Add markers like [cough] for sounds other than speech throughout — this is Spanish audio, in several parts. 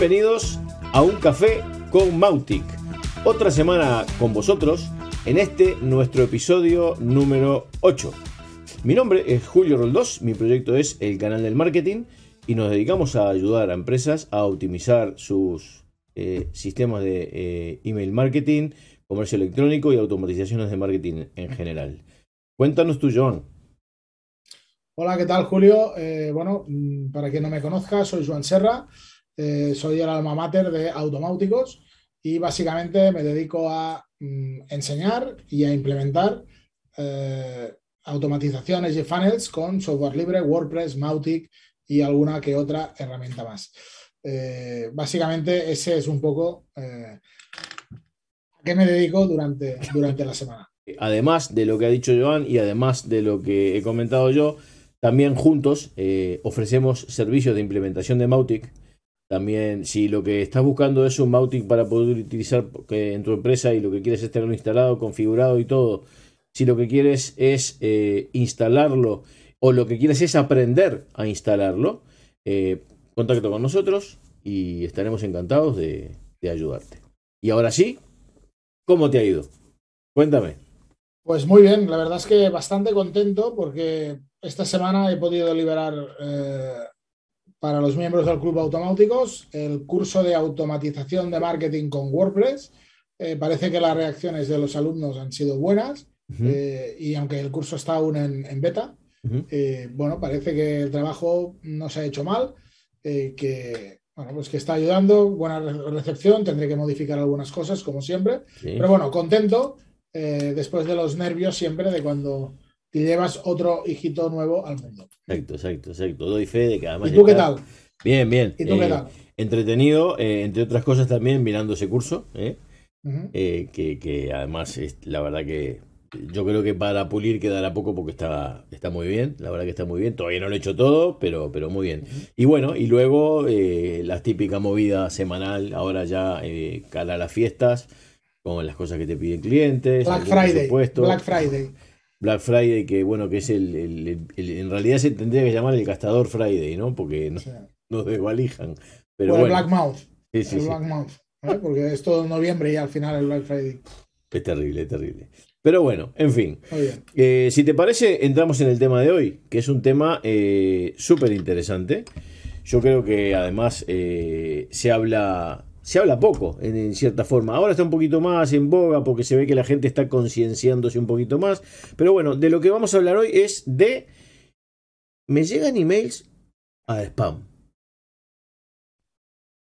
Bienvenidos a un café con Mautic. Otra semana con vosotros en este nuestro episodio número 8. Mi nombre es Julio Roldós, mi proyecto es el canal del marketing y nos dedicamos a ayudar a empresas a optimizar sus eh, sistemas de eh, email marketing, comercio electrónico y automatizaciones de marketing en general. Cuéntanos tú, Joan. Hola, ¿qué tal, Julio? Eh, bueno, mm, para quien no me conozca, soy Joan Serra, soy el alma mater de Automáuticos y básicamente me dedico a mm, enseñar y a implementar automatizaciones y funnels con software libre, WordPress, Mautic y alguna que otra herramienta más. Eh, básicamente ese es un poco eh, a qué me dedico durante, durante la semana. Además de lo que ha dicho Joan y además de lo que he comentado yo, también juntos eh, ofrecemos servicios de implementación de Mautic. También, si lo que estás buscando es un Mautic para poder utilizar en tu empresa y lo que quieres es tenerlo instalado, configurado y todo, si lo que quieres es instalarlo o lo que quieres es aprender a instalarlo, eh, contacto con nosotros y estaremos encantados de, ayudarte. Y ahora sí, ¿cómo te ha ido? Cuéntame. Pues muy bien, la verdad es que bastante contento porque esta semana he podido liberar eh, para los miembros del Club Automáticos el curso de automatización de marketing con WordPress. Eh, parece que las reacciones de los alumnos han sido buenas y aunque el curso está aún en beta, eh, bueno, parece que el trabajo no se ha hecho mal, eh, que, bueno, pues que está ayudando, buena recepción, tendré que modificar algunas cosas, como siempre, pero bueno, contento eh, después de los nervios siempre de cuando te llevas otro hijito nuevo al mundo. Exacto, exacto, exacto. Doy fe de que además. ¿Y tú qué tal? Bien, bien. ¿Y tú qué tal? Entretenido, entre otras cosas también mirando ese curso, que, que, además es, la verdad que yo creo que para pulir quedará poco porque está, está muy bien, la verdad que está muy bien. Todavía no lo he hecho todo, pero, pero muy bien. Y bueno, y luego eh, la típica movida semanal, ahora ya eh, cara a las fiestas, con las cosas que te piden clientes. Black Friday. Black Friday. Black Friday, que bueno, que es el, en realidad se tendría que llamar el gastador Friday, ¿no? Porque no, [laughs] nos desvalijan. Pero el Black Mouth. Sí, sí, el Black Mouth. Porque es todo noviembre y al final el Black Friday. Es terrible, es terrible. Pero bueno, en fin. Eh, si te parece, entramos en el tema de hoy, que es un tema eh, súper interesante. Yo creo que además eh, se habla. Se habla poco, en, cierta forma. Ahora está un poquito más en boga porque se ve que la gente está concienciándose un poquito más. Pero bueno, de lo que vamos a hablar hoy es de. Me llegan emails a spam.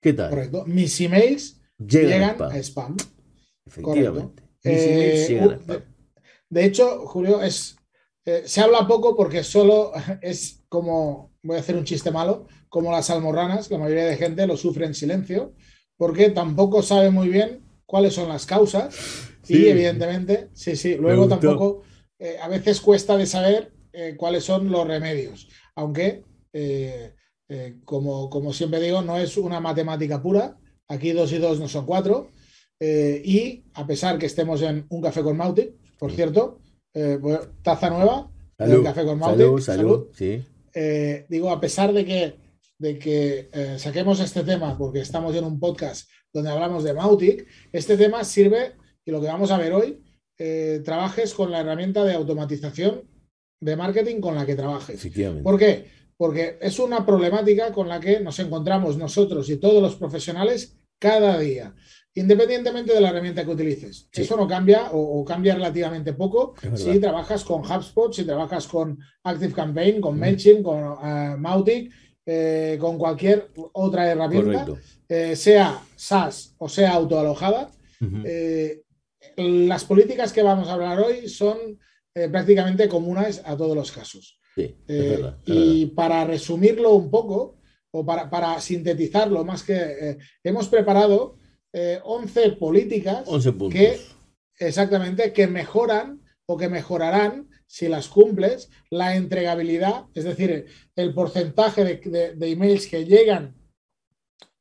¿Qué tal? Correcto. Mis emails llegan, a spam. Efectivamente. Eh, de hecho, Julio, es, eh, se habla poco porque solo [laughs] es como, voy a hacer un chiste malo, como las almorranas, la mayoría de gente lo sufre en silencio, porque tampoco sabe muy bien cuáles son las causas y evidentemente, sí, sí, luego tampoco, eh, a veces cuesta de saber cuáles son los remedios, aunque, como, como siempre digo, no es una matemática pura, aquí dos y dos no son cuatro, eh, y a pesar que estemos en un café con Mautic, por cierto, eh, pues, taza nueva, salud, café con Mautic, salud, Sí. Eh, digo, a pesar de que, de que saquemos este tema, porque estamos en un podcast donde hablamos de Mautic, este tema sirve, y lo que vamos a ver hoy, trabajes con la herramienta de automatización de marketing con la que trabajes. ¿Por qué? Porque es una problemática con la que nos encontramos nosotros y todos los profesionales cada día independientemente de la herramienta que utilices. Eso no cambia o, cambia relativamente poco si trabajas con HubSpot, si trabajas con ActiveCampaign, con MailChimp, con uh, Mautic, eh, con cualquier otra herramienta, eh, sea SaaS o sea autoalojada. Eh, las políticas que vamos a hablar hoy son prácticamente comunes a todos los casos. y para resumirlo un poco, o para, para sintetizarlo más que hemos preparado 11 eh, políticas que exactamente que mejoran o que mejorarán si las cumples la entregabilidad, es decir, el porcentaje de, emails que llegan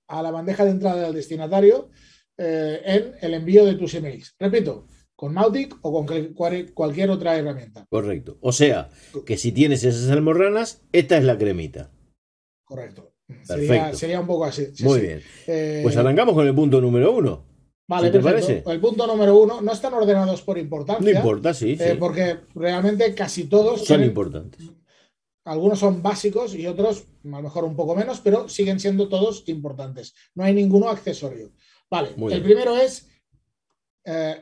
a la bandeja de entrada del destinatario eh, en el envío de tus emails. Repito, con Mautic o con cualquier otra herramienta. Correcto. O sea, que si tienes esas almorranas, esta es la cremita. Correcto. Sería, sería, un poco así. Muy bien. Eh, pues arrancamos con el punto número uno. Vale, te parece? El punto número uno no están ordenados por importancia. No importa, sí. Eh, porque realmente casi todos son importantes. Algunos son básicos y otros a lo mejor un poco menos, pero siguen siendo todos importantes. No hay ninguno accesorio. Vale, el primero es, eh,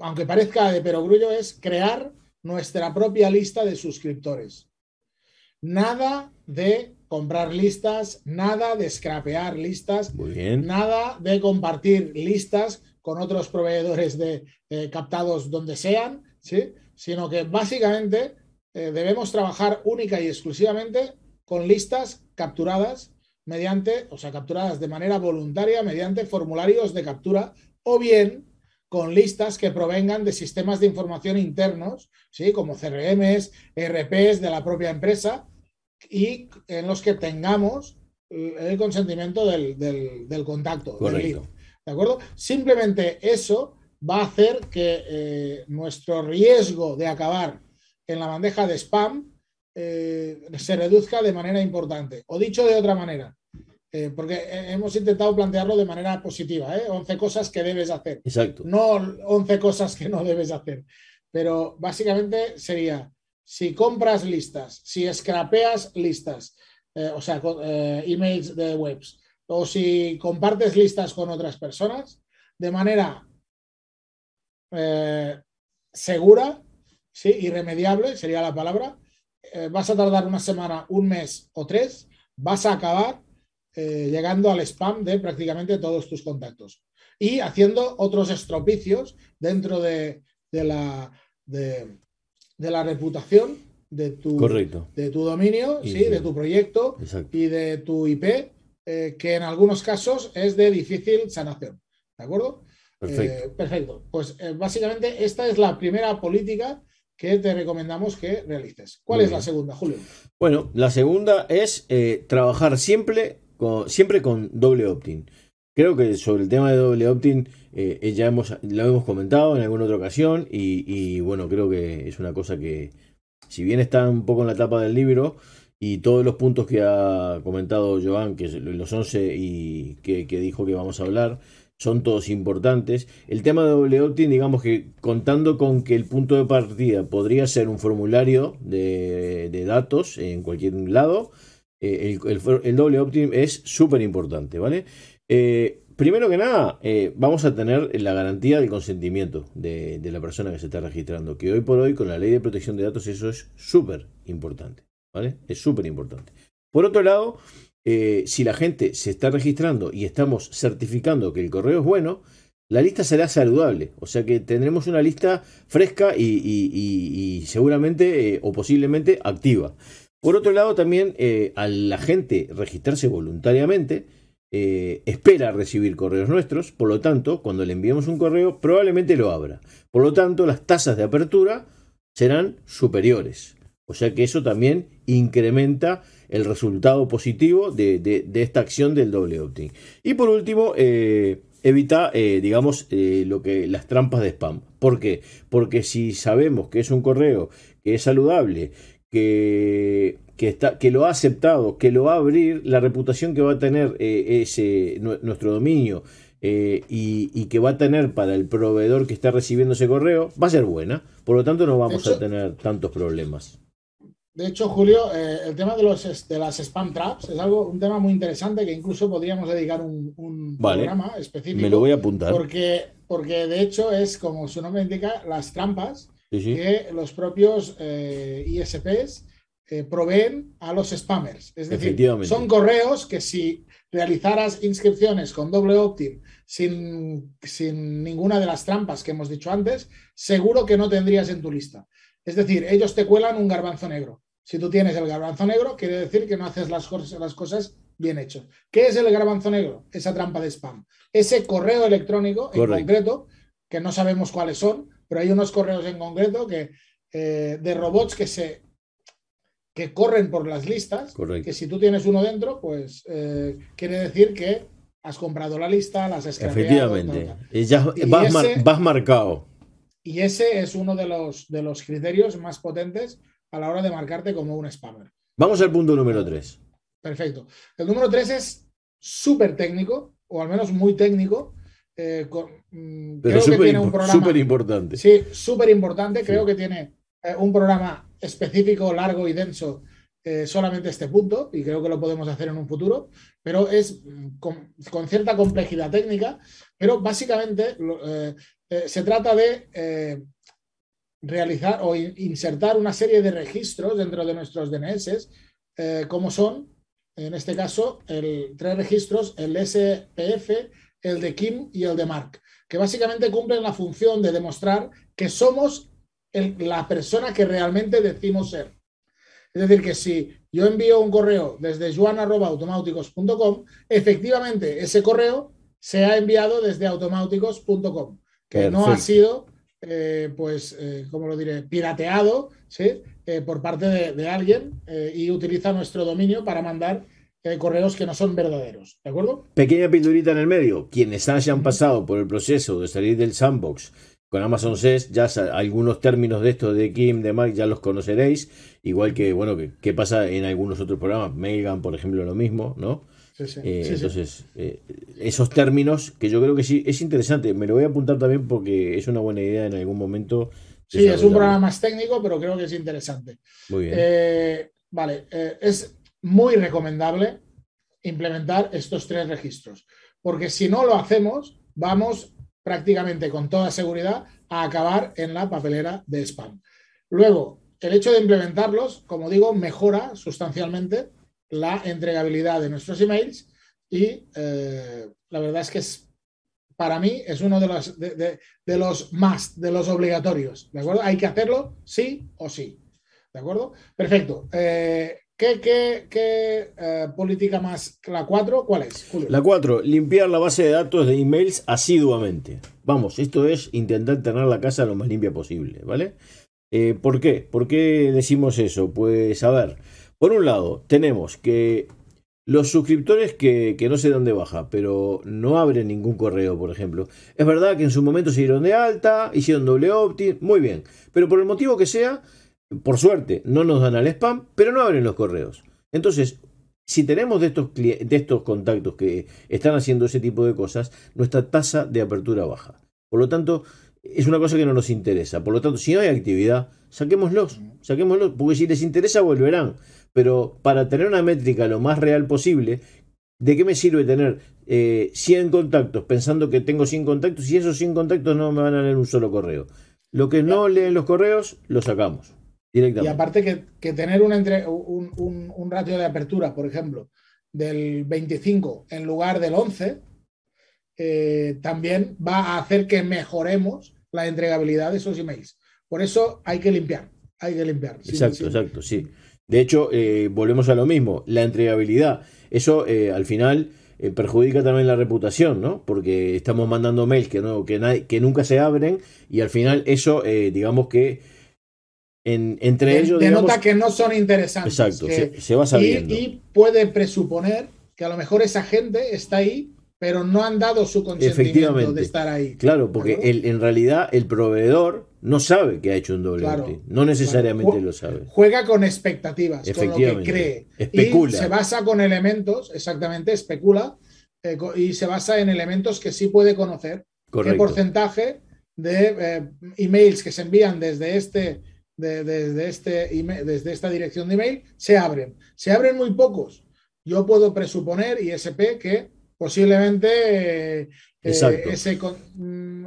aunque parezca de perogrullo, es crear nuestra propia lista de suscriptores. Nada de comprar listas, nada de scrapear listas, nada de compartir listas con otros proveedores de eh, captados donde sean, ¿sí? sino que básicamente eh, debemos trabajar única y exclusivamente con listas capturadas mediante, o sea, capturadas de manera voluntaria mediante formularios de captura o bien con listas que provengan de sistemas de información internos, ¿sí? como CRMs, ERPs de la propia empresa, y en los que tengamos el consentimiento del, contacto. Correcto. ¿De acuerdo? Simplemente eso va a hacer que eh, nuestro riesgo de acabar en la bandeja de spam eh, se reduzca de manera importante. O dicho de otra manera, eh, porque hemos intentado plantearlo de manera positiva, 11 cosas que debes hacer. Exacto. No 11 cosas que no debes hacer. Pero básicamente sería si compras listas, si scrapeas listas, eh, o sea, eh, emails de webs, o si compartes listas con otras personas, de manera eh, segura, ¿sí? irremediable sería la palabra, vas a tardar una semana, un mes o tres, vas a acabar llegando al spam de prácticamente todos tus contactos y haciendo otros estropicios dentro de, la, de, de la reputación de tu, De tu dominio, sí, de tu proyecto y de tu IP, eh, que en algunos casos es de difícil sanación. ¿De acuerdo? Perfecto. Eh, perfecto. Pues eh, básicamente esta es la primera política que te recomendamos que realices. ¿Cuál es la segunda, Julio? Bueno, la segunda es trabajar siempre con, siempre con doble opt-in. Creo que sobre el tema de doble opt-in eh, ya hemos, lo hemos comentado en alguna otra ocasión y, bueno, creo que es una cosa que, si bien está un poco en la etapa del libro y todos los puntos que ha comentado Joan, que los 11 y que, dijo que vamos a hablar, son todos importantes. El tema de doble opt-in, digamos que contando con que el punto de partida podría ser un formulario de, datos en cualquier lado, eh, el, el, doble opt-in es súper importante, ¿vale? Eh, primero que nada, eh, vamos a tener la garantía del consentimiento de, la persona que se está registrando, que hoy por hoy con la ley de protección de datos eso es súper importante, ¿vale? Es súper importante. Por otro lado, eh, si la gente se está registrando y estamos certificando que el correo es bueno, la lista será saludable, o sea que tendremos una lista fresca y, seguramente o posiblemente activa. Por otro lado, también a la gente registrarse voluntariamente, eh, espera recibir correos nuestros, por lo tanto, cuando le enviemos un correo, probablemente lo abra. Por lo tanto, las tasas de apertura serán superiores. O sea que eso también incrementa el resultado positivo de, esta acción del doble opt-in. Y por último, eh, evita, eh, digamos, lo que, las trampas de spam. ¿Por qué? Porque si sabemos que es un correo que es saludable, que que, está, que lo ha aceptado, que lo va a abrir, la reputación que va a tener eh, ese, nuestro dominio eh, y, que va a tener para el proveedor que está recibiendo ese correo, va a ser buena. Por lo tanto, no vamos a tener tantos problemas. De hecho, Julio, eh, el tema de, los, de las spam traps es algo, un tema muy interesante que incluso podríamos dedicar un, programa específico. Me lo voy a apuntar. Porque, porque de hecho es, como su nombre indica, las trampas que los propios ISPs eh, proveen a los spammers. Es decir, son correos que si realizaras inscripciones con doble opt-in sin, sin ninguna de las trampas que hemos dicho antes, seguro que no tendrías en tu lista. Es decir, ellos te cuelan un garbanzo negro. Si tú tienes el garbanzo negro, quiere decir que no haces las, las cosas bien hechas. ¿Qué es el garbanzo negro? Esa trampa de spam. Ese correo electrónico en concreto, que no sabemos cuáles son, pero hay unos correos en concreto que, eh, de robots que se que corren por las listas, que si tú tienes uno dentro, pues eh, quiere decir que has comprado la lista, las has Efectivamente, ya vas, marcado. Y ese es uno de los, de los criterios más potentes a la hora de marcarte como un spammer. Vamos al punto número 3. Perfecto. El número tres es súper técnico, o al menos muy técnico. Eh, mm, Pero súper importante. Sí, súper importante. Creo que tiene eh, un programa específico, largo y denso eh, solamente este punto y creo que lo podemos hacer en un futuro, pero es mm, con, cierta complejidad técnica, pero básicamente eh, se trata de realizar o insertar una serie de registros dentro de nuestros DNS, como son, en este caso, el, tres registros, el SPF, el de Kim y el de Mark, que básicamente cumplen la función de demostrar que somos la persona que realmente decimos ser. Es decir, que si yo envío un correo desde juan.automáuticos.com, efectivamente ese correo se ha enviado desde automáuticos.com, que no ha sido, eh, pues, eh, como lo diré, pirateado ¿sí? Eh, por parte de, alguien y utiliza nuestro dominio para mandar correos que no son verdaderos. ¿De acuerdo? Pequeña pildorita en el medio. Quienes hayan pasado por el proceso de salir del sandbox con Amazon SES, ya algunos términos de esto de Kim, de Mark, ya los conoceréis, igual que, bueno, que, pasa en algunos otros programas, Megan, por ejemplo, lo mismo, ¿no? Sí, sí, eh, entonces, eh, esos términos que yo creo que sí es interesante, me lo voy a apuntar también porque es una buena idea en algún momento. Sí, es un programa más técnico, pero creo que es interesante. Muy bien. Eh, vale, es muy recomendable implementar estos tres registros, porque si no lo hacemos, vamos prácticamente con toda seguridad a acabar en la papelera de spam. Luego, el hecho de implementarlos, como digo, mejora sustancialmente la entregabilidad de nuestros emails y eh, la verdad es que es, para mí es uno de los, de, los más, de los obligatorios, ¿de acuerdo? Hay que hacerlo sí o sí, ¿de acuerdo? Perfecto. Eh, ¿Qué, eh, política más? ¿La 4? ¿Cuál es? La 4, limpiar la base de datos de emails asiduamente. Vamos, esto es intentar tener la casa lo más limpia posible, ¿vale? Eh, ¿Por qué? ¿Por qué decimos eso? Pues a ver, por un lado, tenemos que los suscriptores que, que no se dan de baja, pero no abren ningún correo, por ejemplo. Es verdad que en su momento se dieron de alta, hicieron doble opt-in, muy bien. Pero por el motivo que sea, por suerte, no nos dan al spam, pero no abren los correos. Entonces, si tenemos de estos, de estos contactos que están haciendo ese tipo de cosas, nuestra tasa de apertura baja. Por lo tanto, es una cosa que no nos interesa. Por lo tanto, si no hay actividad, saquémoslos, saquémoslos, porque si les interesa volverán. Pero para tener una métrica lo más real posible, ¿de qué me sirve tener 100 eh, contactos pensando que tengo 100 contactos y esos 100 contactos no me van a leer un solo correo? Lo que no leen los correos, lo sacamos. Y aparte que, tener un, entre, un, ratio de apertura, por ejemplo, del 25 en lugar del 11, eh, también va a hacer que mejoremos la entregabilidad de esos emails. Por eso hay que limpiar, hay que limpiar. Exacto, exacto, sí. De hecho, eh, volvemos a lo mismo, la entregabilidad. Eso eh, al final perjudica también la reputación, ¿no? Porque estamos mandando mails que, no, que, que nunca se abren y al final eso, digamos que entre ellos. Denota que no son interesantes. Exacto, se, va sabiendo. Y, puede presuponer que a lo mejor esa gente está ahí, pero no han dado su consentimiento de estar ahí. Claro, porque en realidad el proveedor no sabe que ha hecho un doble No necesariamente lo sabe. Juega con expectativas, con lo que cree. Especula. Y se basa con elementos, exactamente, especula, eh, y se basa en elementos que sí puede conocer. Correcto. ¿Qué porcentaje de eh, emails que se envían desde este desde, este desde esta dirección de email se abren. Se abren muy pocos. Yo puedo presuponer, ISP, que posiblemente eh, mm,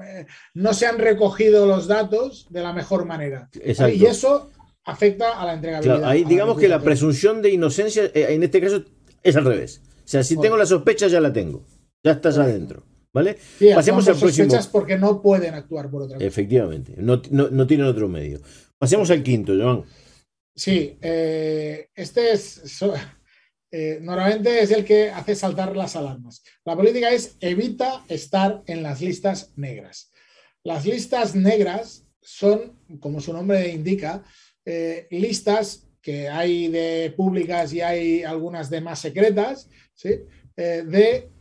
no se han recogido los datos de la mejor manera. Y eso afecta a la entregabilidad. ahí digamos que la presunción de inocencia eh, en este caso es al revés. O sea, si tengo la sospecha, ya la tengo. Ya estás adentro. ¿Vale? Pasemos al próximo. porque no pueden actuar por otra Efectivamente, no, no, tienen otro medio. Pasemos al quinto, Joan. Sí, eh, este es. Eh, normalmente es el que hace saltar las alarmas. La política es evita estar en las listas negras. Las listas negras son, como su nombre indica, eh, listas que hay de públicas y hay algunas de más secretas, ¿sí? de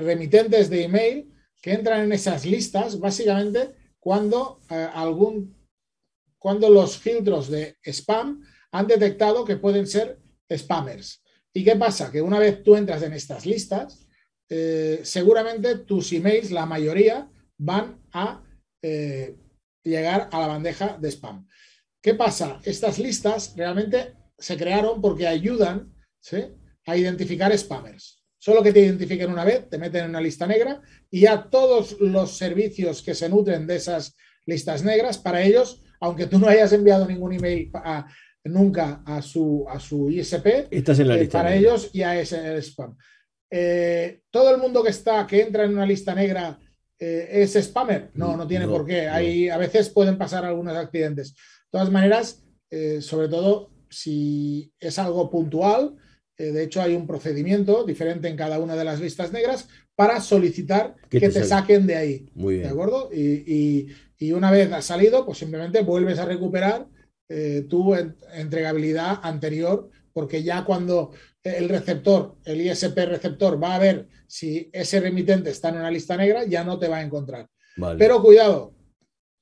remitentes de email que entran en esas listas básicamente cuando algún cuando los filtros de spam han detectado que pueden ser spammers. ¿Y qué pasa? Que una vez tú entras en estas listas, eh, seguramente tus emails, la mayoría, van a eh, llegar a la bandeja de spam. ¿Qué pasa? Estas listas realmente se crearon porque ayudan a identificar spammers. Solo que te identifiquen una vez, te meten en una lista negra y a todos los servicios que se nutren de esas listas negras, para ellos, aunque tú no hayas enviado ningún email nunca a su, a su ISP, Estás en la eh, lista para negra. ellos ya es el spam. Eh, todo el mundo que está, que entra en una lista negra, eh, es spammer. No, no tiene No, por qué. no. Hay, a veces pueden pasar algunos accidentes. De todas maneras, sobre todo si es algo puntual, de hecho hay un procedimiento diferente en cada una de las listas negras para solicitar Que te te, saque. saquen de ahí. Muy ¿De bien. acuerdo? Y, y- y una vez has salido, pues simplemente vuelves a recuperar eh, tu en- entregabilidad anterior, porque ya cuando el receptor, el ISP receptor, va a ver si ese remitente está en una lista negra, ya no te va a encontrar. Vale. Pero cuidado,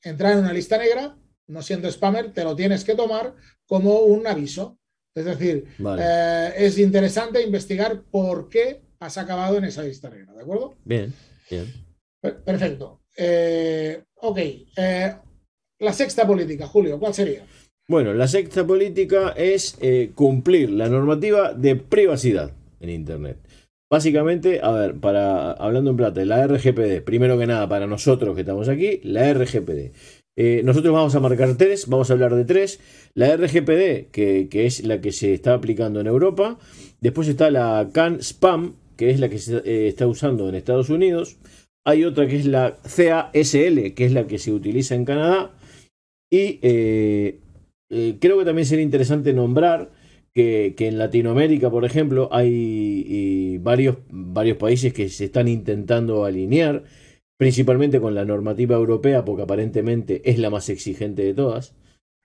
entrar en una lista negra, no siendo spammer, te lo tienes que tomar como un aviso. Es decir, Vale. eh, es interesante investigar por qué has acabado en esa lista negra, ¿de acuerdo? Bien, bien. Per- Perfecto. Eh, ok. Eh, la sexta política, Julio, ¿cuál sería? Bueno, la sexta política es eh, cumplir la normativa de privacidad en Internet. Básicamente, a ver, para hablando en plata, la RGPD, primero que nada, para nosotros que estamos aquí, la RGPD. Nosotros vamos a marcar tres, vamos a hablar de tres. La RGPD, que, es la que se está aplicando en Europa. Después está la CAN SPAM, que es la que se está usando en Estados Unidos. Hay otra que es la CASL, que es la que se utiliza en Canadá. Y eh, eh, creo que también sería interesante nombrar que, en Latinoamérica, por ejemplo, hay varios, varios países que se están intentando alinear, principalmente con la normativa europea, porque aparentemente es la más exigente de todas.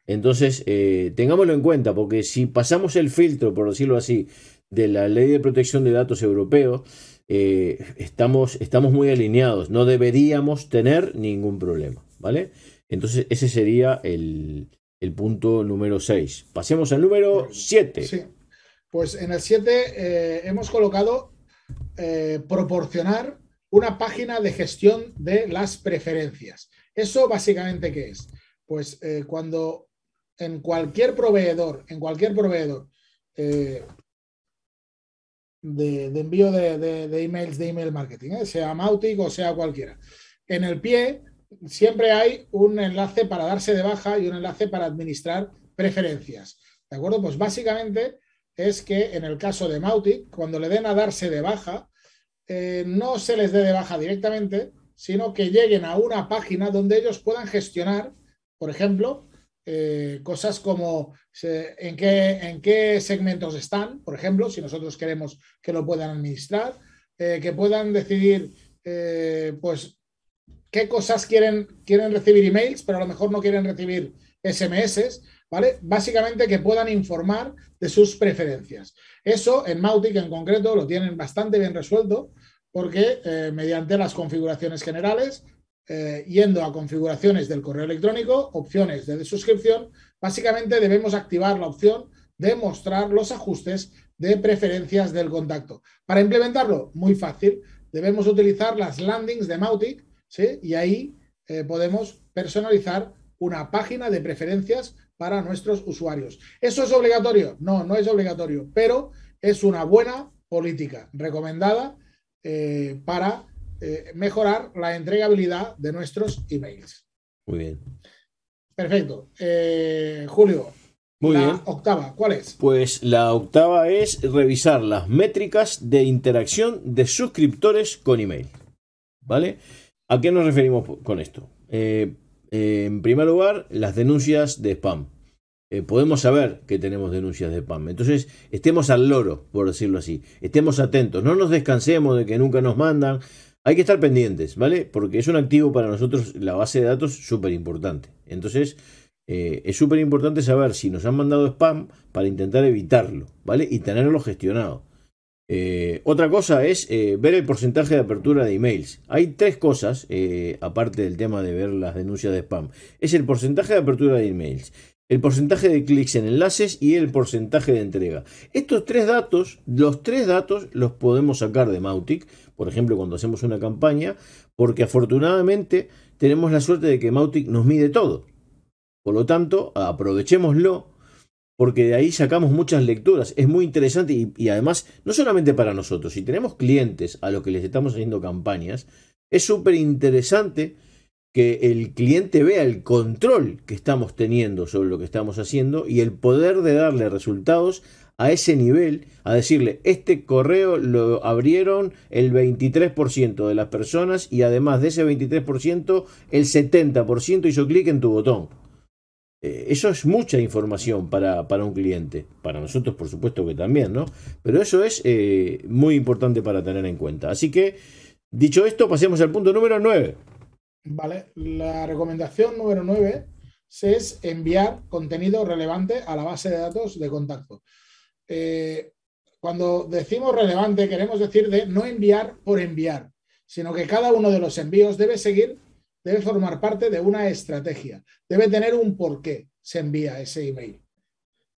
Entonces, eh, tengámoslo en cuenta, porque si pasamos el filtro, por decirlo así, de la ley de protección de datos europeo, eh, estamos, estamos muy alineados, no deberíamos tener ningún problema, ¿vale? Entonces, ese sería el, el punto número 6. Pasemos al número 7. Sí. Pues en el 7 hemos colocado eh, proporcionar una página de gestión de las preferencias. ¿Eso básicamente qué es? Pues eh, cuando en cualquier proveedor, en cualquier proveedor eh, de, envío de, de- de emails, de email marketing, ¿eh? sea Mautic o sea cualquiera, en el pie siempre hay un enlace para darse de baja y un enlace para administrar preferencias. ¿De acuerdo? Pues básicamente es que en el caso de Mautic, cuando le den a darse de baja, eh, no se les dé de baja directamente, sino que lleguen a una página donde ellos puedan gestionar, por ejemplo, eh, cosas como en, qué, en qué segmentos están, por ejemplo, si nosotros queremos que lo puedan administrar, eh, que puedan decidir, eh, pues, qué cosas quieren, quieren recibir emails, pero a lo mejor no quieren recibir SMS, ¿vale? Básicamente que puedan informar de sus preferencias. Eso en Mautic en concreto lo tienen bastante bien resuelto porque mediante las configuraciones generales, eh, yendo a configuraciones del correo electrónico, opciones de suscripción, básicamente debemos activar la opción de mostrar los ajustes de preferencias del contacto. Para implementarlo, muy fácil, debemos utilizar las landings de Mautic, ¿sí? Y ahí eh, podemos personalizar una página de preferencias para nuestros usuarios. ¿Eso es obligatorio? No, no es obligatorio, pero es una buena política recomendada eh, para eh, mejorar la entregabilidad de nuestros emails. Muy bien. Perfecto. Eh, Julio, Muy la bien. octava, ¿cuál es? Pues la octava es revisar las métricas de interacción de suscriptores con email. ¿Vale? ¿A qué nos referimos con esto? Eh, en primer lugar, las denuncias de spam. Eh, podemos saber que tenemos denuncias de spam. Entonces, estemos al loro, por decirlo así. Estemos atentos. No nos descansemos de que nunca nos mandan. Hay que estar pendientes, ¿vale? Porque es un activo para nosotros, la base de datos, súper importante. Entonces, eh, es súper importante saber si nos han mandado spam para intentar evitarlo, ¿vale? Y tenerlo gestionado. Eh, otra cosa es eh, ver el porcentaje de apertura de emails. Hay tres cosas, aparte del tema de ver las denuncias de spam. Es el porcentaje de apertura de emails, el porcentaje de clics en enlaces y el porcentaje de entrega. Estos tres datos, los tres datos los podemos sacar de Mautic, por ejemplo, cuando hacemos una campaña, porque afortunadamente tenemos la suerte de que Mautic nos mide todo. Por lo tanto, aprovechémoslo porque de ahí sacamos muchas lecturas. Es muy interesante y, además, no solamente para nosotros, si tenemos clientes a los que les estamos haciendo campañas, es súper interesante que el cliente vea el control que estamos teniendo sobre lo que estamos haciendo y el poder de darle resultados a ese nivel, a decirle, este correo lo abrieron el 23% de las personas y además de ese 23%, el 70% hizo clic en tu botón. Eh, eso es mucha información para, para, un cliente. Para nosotros, por supuesto que también, ¿no? Pero eso es eh, muy importante para tener en cuenta. Así que, dicho esto, pasemos al punto número 9. Vale, la recomendación número 9 es enviar contenido relevante a la base de datos de contacto. Eh, cuando decimos relevante, queremos decir de no enviar por enviar, sino que cada uno de los envíos debe seguir, debe formar parte de una estrategia, debe tener un por qué se envía ese email.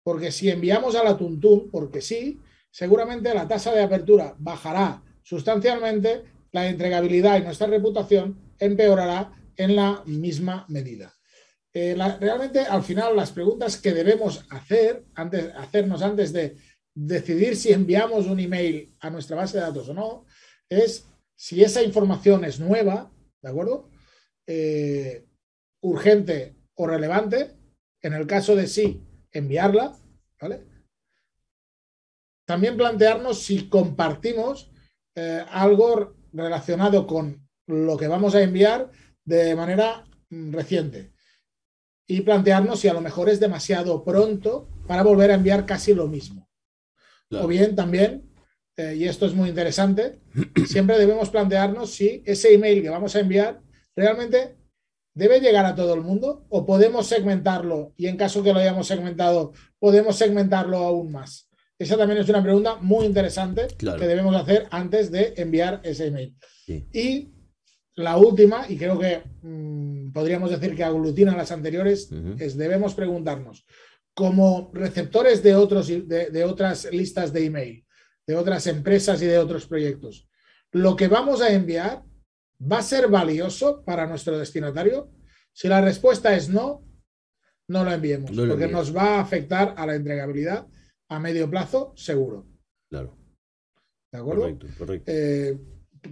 Porque si enviamos a la tuntún, porque sí, seguramente la tasa de apertura bajará sustancialmente, la entregabilidad y nuestra reputación empeorará en la misma medida. Eh, realmente, al final, las preguntas que debemos hacer, antes, hacernos antes de decidir si enviamos un email a nuestra base de datos o no, es si esa información es nueva, ¿de acuerdo? Eh, urgente o relevante. En el caso de sí, enviarla, ¿vale? También plantearnos si compartimos eh, algo relacionado con lo que vamos a enviar de manera mm, reciente y plantearnos si a lo mejor es demasiado pronto para volver a enviar casi lo mismo. Claro. O bien también, eh, y esto es muy interesante, [clears throat] siempre debemos plantearnos si ese email que vamos a enviar realmente debe llegar a todo el mundo o podemos segmentarlo y en caso que lo hayamos segmentado, podemos segmentarlo aún más. Esa también es una pregunta muy interesante claro. que debemos hacer antes de enviar ese email. Sí. Y la última, y creo que mmm, podríamos decir que aglutina las anteriores, uh -huh. es debemos preguntarnos, como receptores de, otros, de, de otras listas de email, de otras empresas y de otros proyectos, ¿lo que vamos a enviar va a ser valioso para nuestro destinatario? Si la respuesta es no, no lo enviemos, no lo porque nos va a afectar a la entregabilidad a medio plazo, seguro. Claro. ¿De acuerdo? Correcto, correcto. Eh,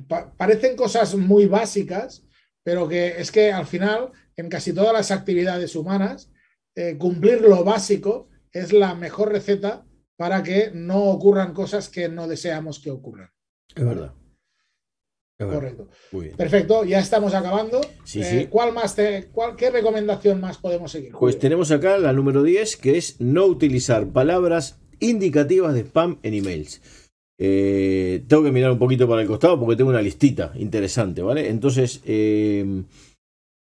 pa parecen cosas muy básicas, pero que es que al final, en casi todas las actividades humanas, eh, cumplir lo básico es la mejor receta para que no ocurran cosas que no deseamos que ocurran. Es verdad. Es verdad. Correcto. Muy bien. Perfecto, ya estamos acabando. Sí, eh, sí. ¿cuál más te, cuál, ¿Qué recomendación más podemos seguir? Julio? Pues tenemos acá la número 10, que es no utilizar palabras indicativas de spam en emails. Eh, tengo que mirar un poquito para el costado porque tengo una listita interesante, ¿vale? Entonces, eh,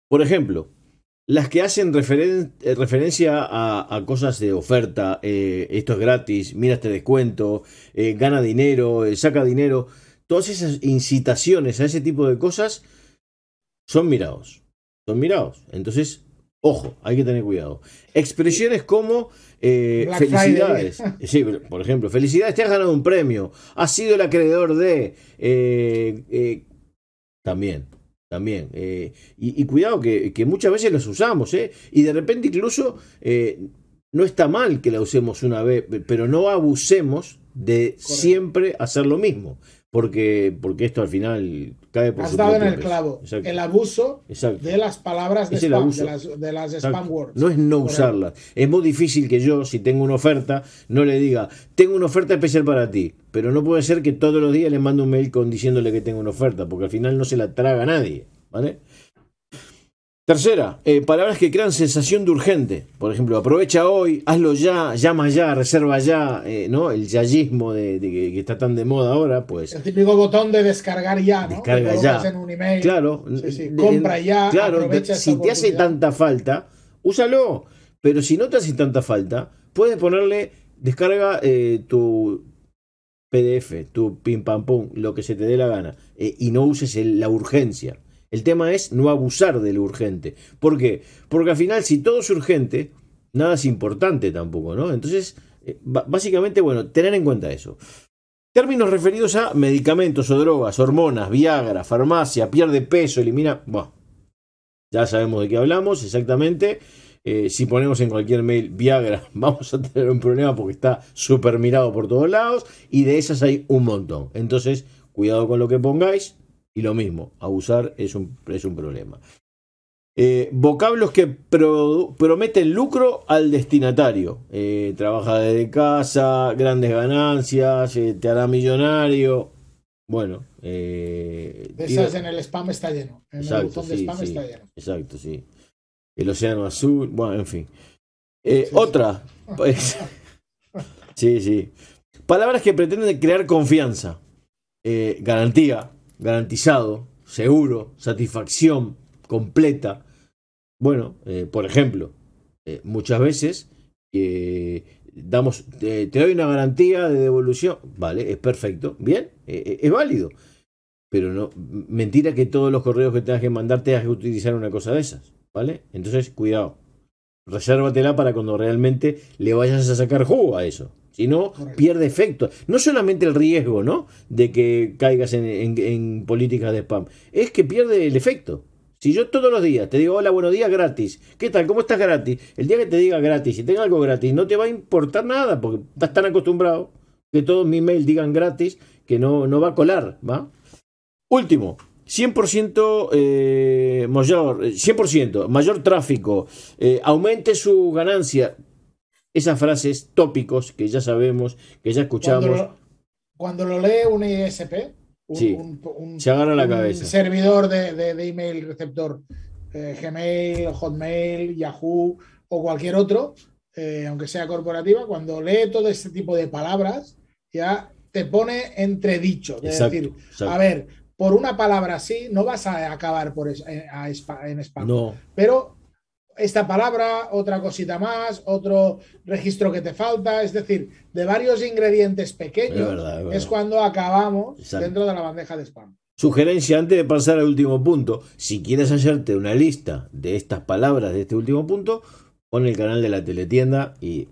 por ejemplo, las que hacen eh, referencia a, cosas de oferta, eh, esto es gratis, mira este descuento, gana dinero, saca dinero, todas esas incitaciones a ese tipo de cosas son mirados. Son mirados. Entonces, ojo, hay que tener cuidado. Expresiones como eh, felicidades. [laughs] Sí, por ejemplo, felicidades, te has ganado un premio, has sido el acreedor de. Eh, eh, también, también. Y, y, cuidado que, que, muchas veces los usamos, ¿eh? Y de repente incluso no está mal que la usemos una vez, pero no abusemos de Correcto. siempre hacer lo mismo porque, porque esto al final cae por Has dado en el clavo. Exacto. El abuso Exacto. de las palabras de, spam, de las, de las spam words. No es no usarlas. Es muy difícil que yo, si tengo una oferta, no le diga, tengo una oferta especial para ti. Pero no puede ser que todos los días le mande un mail con diciéndole que tengo una oferta, porque al final no se la traga nadie. ¿Vale? Tercera, eh, palabras que crean sensación de urgente. Por ejemplo, aprovecha hoy, hazlo ya, llama ya, reserva ya, eh, ¿no? El yayismo de, de que, que, está tan de moda ahora, pues. El típico botón de descargar ya, ¿no? Descarga ya. En un email. Claro. Sí, sí. Compra ya. Claro, si te hace tanta falta, úsalo. Pero si no te hace tanta falta, puedes ponerle, descarga eh, tu PDF, tu pim pam pum, lo que se te dé la gana, eh, y no uses el, la urgencia. El tema es no abusar de lo urgente. ¿Por qué? Porque al final, si todo es urgente, nada es importante tampoco, ¿no? Entonces, eh, básicamente, bueno, tener en cuenta eso. Términos referidos a medicamentos o drogas, hormonas, Viagra, farmacia, pierde peso, elimina. Bueno, ya sabemos de qué hablamos exactamente. Eh, si ponemos en cualquier mail Viagra, [laughs] vamos a tener un problema porque está súper mirado por todos lados. Y de esas hay un montón. Entonces, cuidado con lo que pongáis. Y lo mismo, abusar es un, es un problema. Eh, vocablos que prometen lucro al destinatario. Eh, trabaja desde casa, grandes ganancias, eh, te hará millonario. Bueno. esas en el spam está lleno. En el buzón de spam está lleno. Exacto, sí. El océano azul, bueno, en fin. otra. Pues, [laughs] sí, sí. Palabras que pretenden crear confianza. garantía, garantizado, seguro, satisfacción, completa. Bueno, eh, por ejemplo, eh, muchas veces eh, damos, te doy una garantía de devolución, vale, es perfecto, bien, es válido. Pero no, mentira que todos los correos que tengas que mandar tengas que utilizar una cosa de esas, ¿vale? Entonces, cuidado. Resérvatela para cuando realmente le vayas a sacar jugo a eso. Si no, pierde efecto. No solamente el riesgo, ¿no? De que caigas en, en políticas de spam. Es que pierde el efecto. Si yo todos los días te digo, hola, buenos días, gratis. ¿Qué tal? ¿Cómo estás gratis? El día que te diga gratis, si tenga algo gratis, no te va a importar nada porque estás tan acostumbrado que todos mis mails digan gratis que no, no va a colar, ¿va? Último, 100% eh, mayor, 100%, mayor tráfico, eh, aumente su ganancia. Esas frases tópicos que ya sabemos, que ya escuchamos. Cuando lo, lee un ISP, un, se agarra la cabeza. servidor de, email receptor, eh, Gmail, Hotmail, Yahoo o cualquier otro, eh, aunque sea corporativa, cuando lee todo este tipo de palabras, ya te pone entredicho. Es decir, a ver, por una palabra así no vas a acabar por eh, en spam. No. Pero esta palabra, otra cosita más, otro registro que te falta, es decir, de varios ingredientes pequeños es, cuando acabamos dentro de la bandeja de spam. Sugerencia antes de pasar al último punto, si quieres hacerte una lista de estas palabras de este último punto, pon el canal de la teletienda y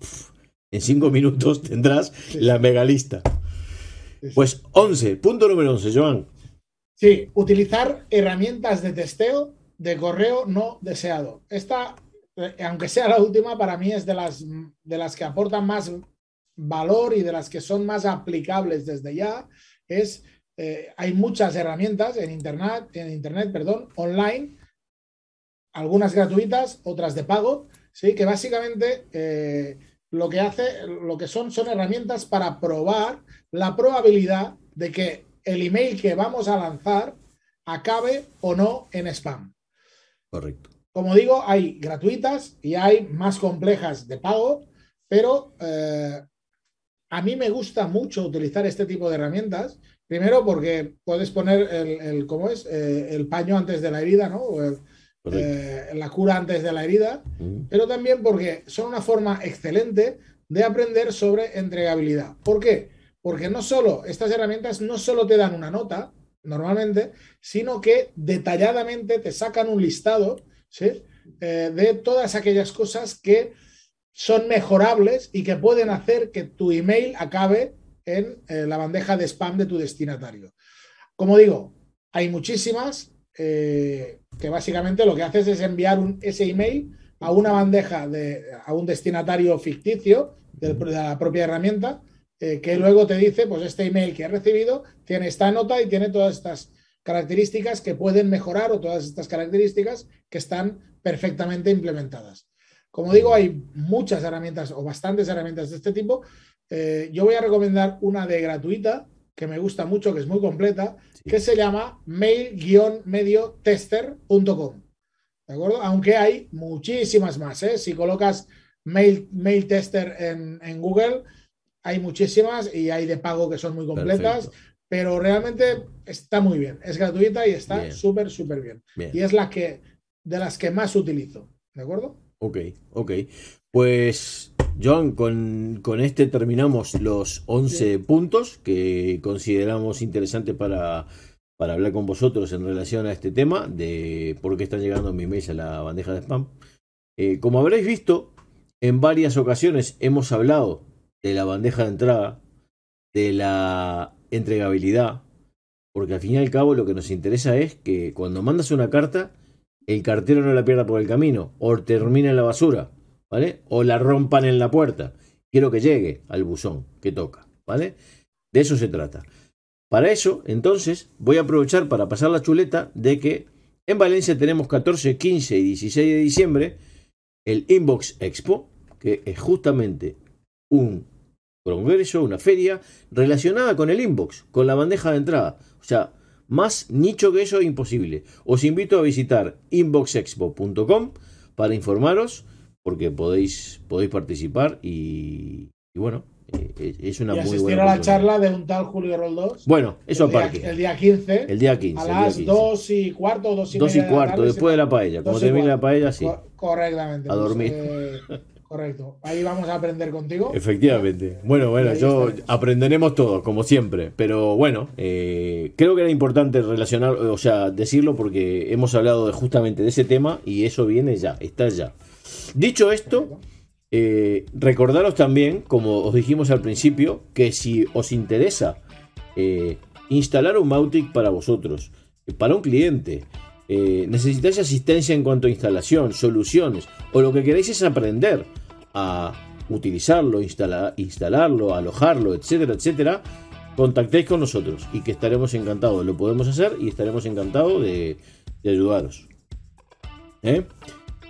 en cinco [laughs] minutos tendrás la mega lista. Pues 11, punto número 11, Joan. Sí, utilizar herramientas de testeo de correo no deseado. Esta, eh, aunque sea la última, para mí es de las, de las que aportan más valor y de las que son más aplicables desde ya. Es, eh, hay muchas herramientas en Internet, en Internet, perdón, online, algunas gratuitas, otras de pago, ¿sí? que básicamente eh, lo que hace, lo que son, son herramientas para probar la probabilidad de que el email que vamos a lanzar acabe o no en spam. Correcto. Como digo, hay gratuitas y hay más complejas de pago, pero eh, a mí me gusta mucho utilizar este tipo de herramientas. Primero porque puedes poner el, ¿cómo es? Eh, el paño antes de la herida, ¿no? Eh, la cura antes de la herida, pero también porque son una forma excelente de aprender sobre entregabilidad. ¿Por qué? Porque no solo, estas herramientas no solo te dan una nota, normalmente, sino que detalladamente te sacan un listado. Eh, de todas aquellas cosas que son mejorables y que pueden hacer que tu email acabe en eh, la bandeja de spam de tu destinatario. Como digo, hay muchísimas eh, que básicamente lo que haces es enviar un, ese email a una bandeja de a un destinatario ficticio de la propia herramienta eh, que luego te dice, pues este email que he recibido tiene esta nota y tiene todas estas características que pueden mejorar o todas estas características que están perfectamente implementadas. Como digo, hay muchas herramientas o bastantes herramientas de este tipo. Eh, yo voy a recomendar una de gratuita que me gusta mucho, que es muy completa, que se llama mail-mediotester.com. ¿De acuerdo? Aunque hay muchísimas más. ¿eh? Si colocas mail, mail tester en, en Google, hay muchísimas y hay de pago que son muy completas, pero realmente está muy bien. Es gratuita y está súper, súper bien. Y es la que de las que más utilizo. ¿De acuerdo? Ok, ok. Pues, Joan, con, este terminamos los 11 puntos que consideramos interesantes para, para hablar con vosotros en relación a este tema de por qué están llegando mis mails a la bandeja de spam. Eh, como habréis visto, en varias ocasiones hemos hablado de la bandeja de entrada, de la entregabilidad, porque al fin y al cabo lo que nos interesa es que cuando mandas una carta, el cartero no la pierda por el camino, o termine en la basura, ¿vale? O la rompan en la puerta. Quiero que llegue al buzón que toca, ¿vale? De eso se trata. Para eso, entonces, voy a aprovechar para pasar la chuleta de que en Valencia tenemos 14, 15 y 16 de diciembre el Inbox Expo, que es justamente un congreso, una feria relacionada con el inbox, con la bandeja de entrada. O sea, más nicho que eso es imposible. Os invito a visitar inboxexpo.com para informaros, porque podéis, podéis participar y, bueno, eh, es una y muy buena. a la charla de un tal Julio Roldós. Bueno, eso el aparte. Día, el día 15. El día 15. A las 2 y cuarto, 2 y 2 y cuarto, después de la paella. Como termine la paella, sí. Correctamente. A dormir. Pues, eh, Correcto. Ahí vamos a aprender contigo. Efectivamente. Bueno, bueno, yo aprenderemos todos, como siempre. Pero bueno, eh, creo que era importante relacionar, o sea, decirlo porque hemos hablado de, justamente de ese tema y eso viene ya, está ya. Dicho esto, eh, recordaros también, como os dijimos al principio, que si os interesa eh, instalar un Mautic para vosotros, para un cliente, necesitáis asistencia en cuanto a instalación, soluciones, o lo que queréis es aprender a utilizarlo, instalarlo, alojarlo, etcétera, etcétera, contactéis con nosotros y que estaremos encantados. Lo podemos hacer y estaremos encantados de, ayudaros. ¿Eh?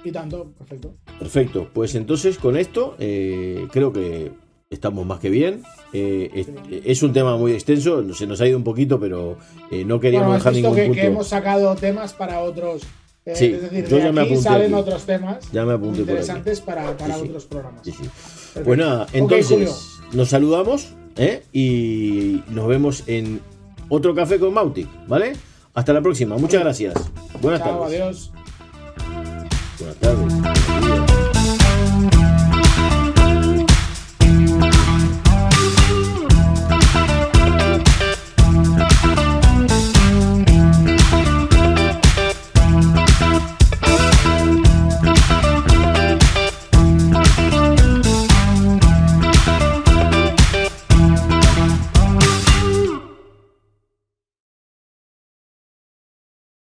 Y tanto, perfecto. Perfecto, pues entonces con esto eh, creo que estamos más que bien. Eh, es, un tema muy extenso, se nos ha ido un poquito, pero no queríamos dejar ningún que, punto. que hemos sacado temas para otros eh, sí, es decir, yo ya me apunté salen otros temas ya me apunté interesantes por para, para otros programas. Pues nada, entonces nos saludamos ¿eh? y nos vemos en otro café con Mautic, ¿vale? Hasta la próxima, muchas gracias. Buenas Chao, tardes. Adiós. Buenas tardes.